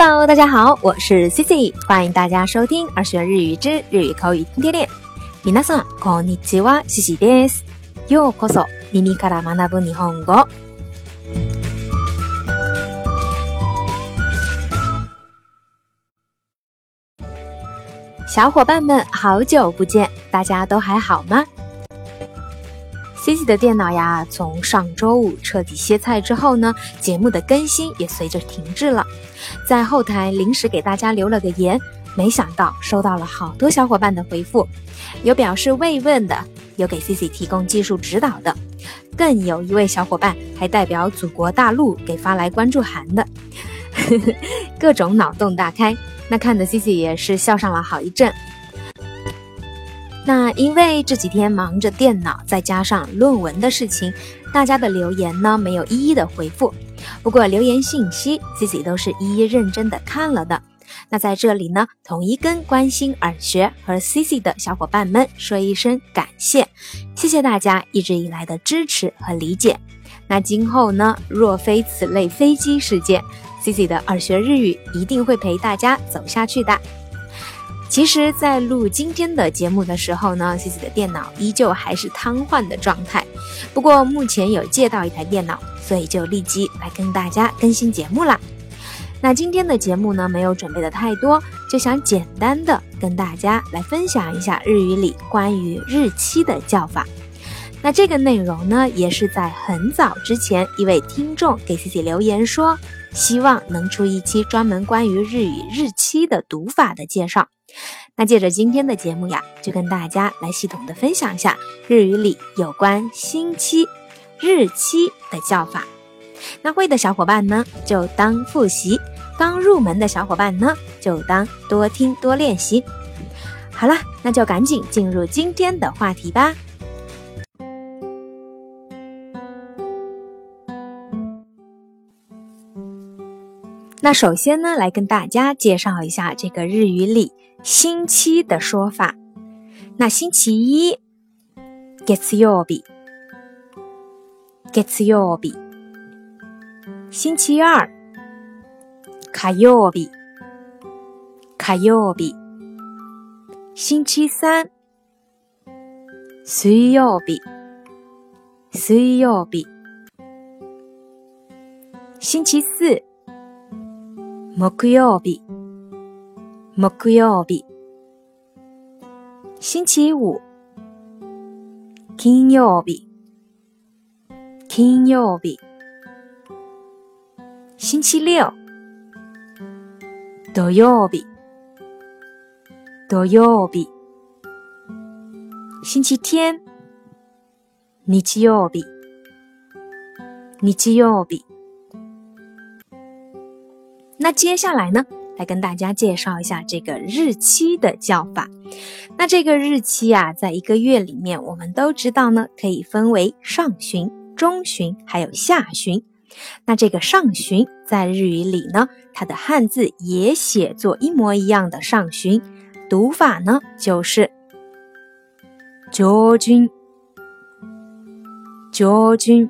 Hello，大家好，我是 Cici，欢迎大家收听《二学日语之日语口语天天练》。皆さんこんにちは、Cici です。ようこそ耳から学ぶ日本語。小伙伴们，好久不见，大家都还好吗 Cici 的电脑呀，从上周五彻底歇菜之后呢，节目的更新也随着停滞了。在后台临时给大家留了个言，没想到收到了好多小伙伴的回复，有表示慰问的，有给 Cici 提供技术指导的，更有一位小伙伴还代表祖国大陆给发来关注函的，各种脑洞大开，那看的 Cici 也是笑上了好一阵。那因为这几天忙着电脑，再加上论文的事情，大家的留言呢没有一一的回复。不过留言信息自己都是一一认真的看了的。那在这里呢，统一跟关心耳学和 CC 的小伙伴们说一声感谢，谢谢大家一直以来的支持和理解。那今后呢，若非此类飞机事件，CC 的耳学日语一定会陪大家走下去的。其实，在录今天的节目的时候呢，C C 的电脑依旧还是瘫痪的状态。不过目前有借到一台电脑，所以就立即来跟大家更新节目啦。那今天的节目呢，没有准备的太多，就想简单的跟大家来分享一下日语里关于日期的叫法。那这个内容呢，也是在很早之前一位听众给 C C 留言说，希望能出一期专门关于日语日期的读法的介绍。那借着今天的节目呀，就跟大家来系统的分享一下日语里有关星期、日期的叫法。那会的小伙伴呢，就当复习；刚入门的小伙伴呢，就当多听多练习。好了，那就赶紧进入今天的话题吧。那首先呢，来跟大家介绍一下这个日语里星期的说法。那星期一，月曜日，月曜日。星期二，火曜日，火曜日。星期三，水曜日，水曜日。星期四。木曜日，木曜日。星期五，金曜日，金曜日。星期六，土曜日，土曜日。星期天，日曜日，日曜日。那接下来呢，来跟大家介绍一下这个日期的叫法。那这个日期啊，在一个月里面，我们都知道呢，可以分为上旬、中旬还有下旬。那这个上旬在日语里呢，它的汉字也写作一模一样的上旬，读法呢就是上君，上君。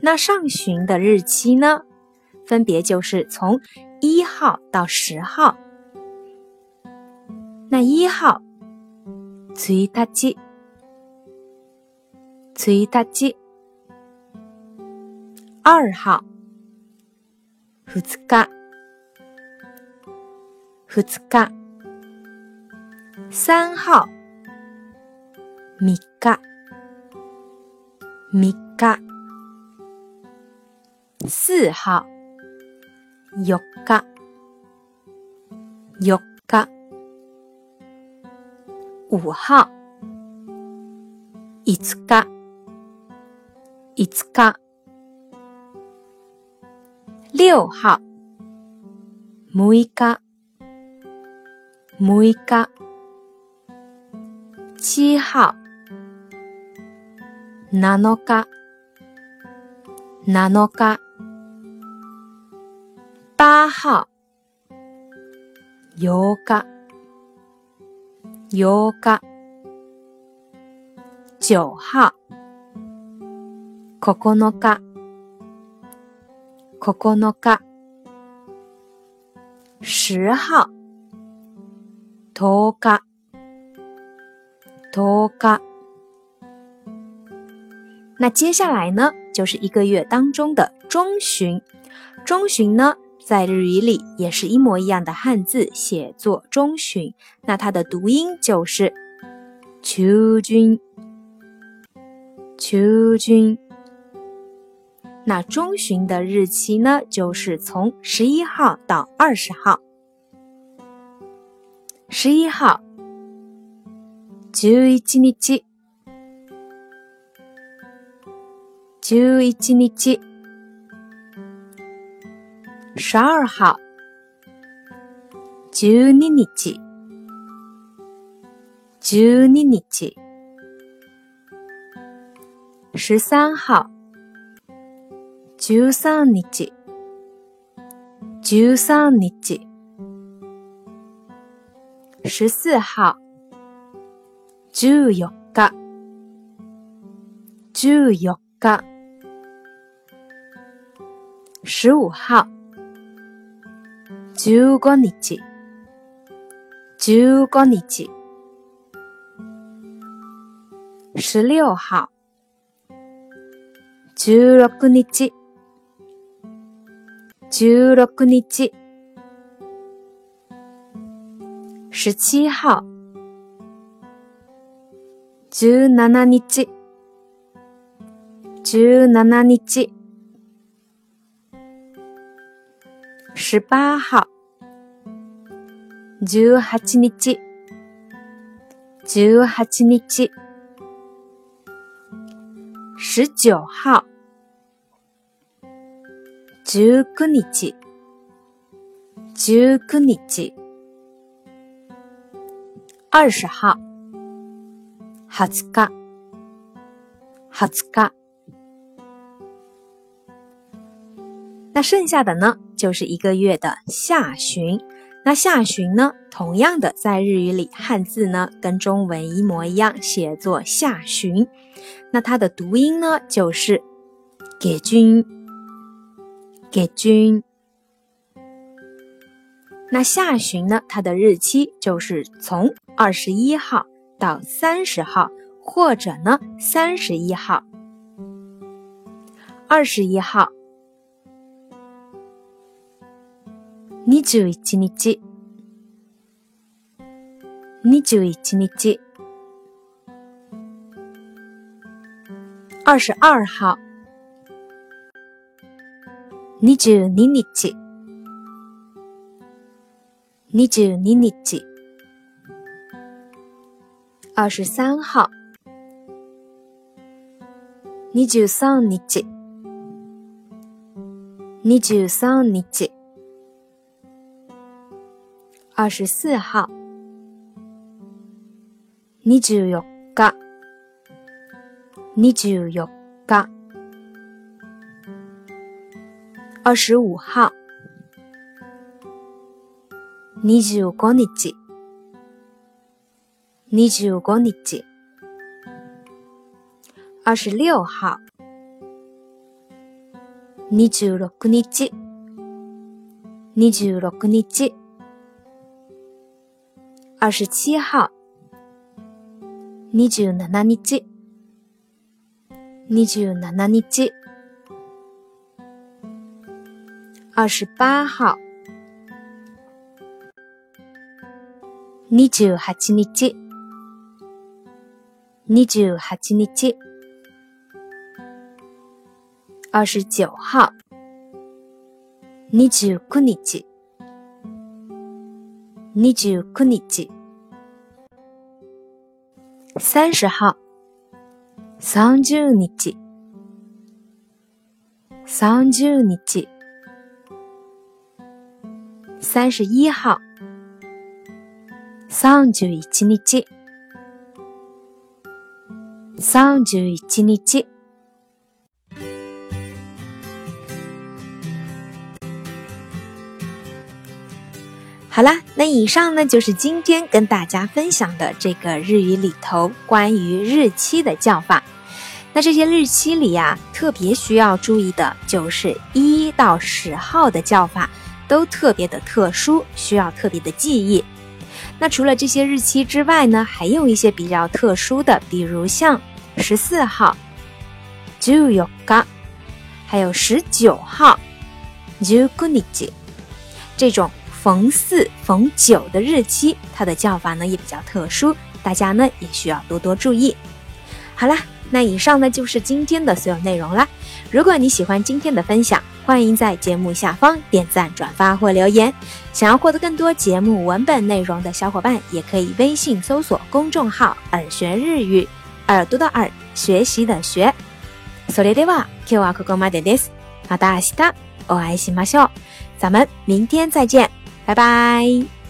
那上旬的日期呢？分别就是从一号到十号。那一号，一日，一日。二号，二日，二日。三号，三日，三日。四号。四日、四日。五号、五日、五日。六号、六日、六日。七号、七日、七日。八号，八日，八日。九号，九日，九日。十号十日十日。那接下来呢，就是一个月当中的中旬。中旬呢，在日语里也是一模一样的汉字写作中旬，那它的读音就是秋君。秋君。那中旬的日期呢，就是从十一号到二十号。十一号，十一日。十一日，十二号，十二日，十二日，十三号，十三日，十三日，十四号，十四日，十四日。十五号，十五日，十五日。十六号，十六日，十六日。十七号，十七日，十七日。十八号，十八日，十八日。十九号，十九日，十九日。二十号，二十日，二十日。那剩下的呢？就是一个月的下旬，那下旬呢，同样的在日语里汉字呢跟中文一模一样，写作下旬。那它的读音呢就是给君，给君。那下旬呢，它的日期就是从二十一号到三十号，或者呢三十一号，二十一号。二十一日，二十一日，二十二号，二十二日，二十二日，二十三号，二十三日，二十三日。二十四号，二十四日，二十四日。二十五号，二十五日，二十五日。二十六号，二十六日，二十六日。二十七号，二十七日，二十七日。二十八号，二十八日，二十八日。二十九号，二十九日。二十九日，三十号，三十日，三十日，三十一号，三十一日，三十一日。好啦，那以上呢就是今天跟大家分享的这个日语里头关于日期的叫法。那这些日期里呀，特别需要注意的就是一到十号的叫法，都特别的特殊，需要特别的记忆。那除了这些日期之外呢，还有一些比较特殊的，比如像十四号十四日，还有十九号十九日，这种逢四逢九的日期，它的叫法呢也比较特殊，大家呢也需要多多注意。好啦，那以上呢就是今天的所有内容啦。如果你喜欢今天的分享，欢迎在节目下方点赞、转发或留言。想要获得更多节目文本内容的小伙伴，也可以微信搜索公众号“耳学日语”，耳朵的耳，学习的学。それでは今日はここまでです。また明日お会いしましょう。咱们明天再见， 拜拜。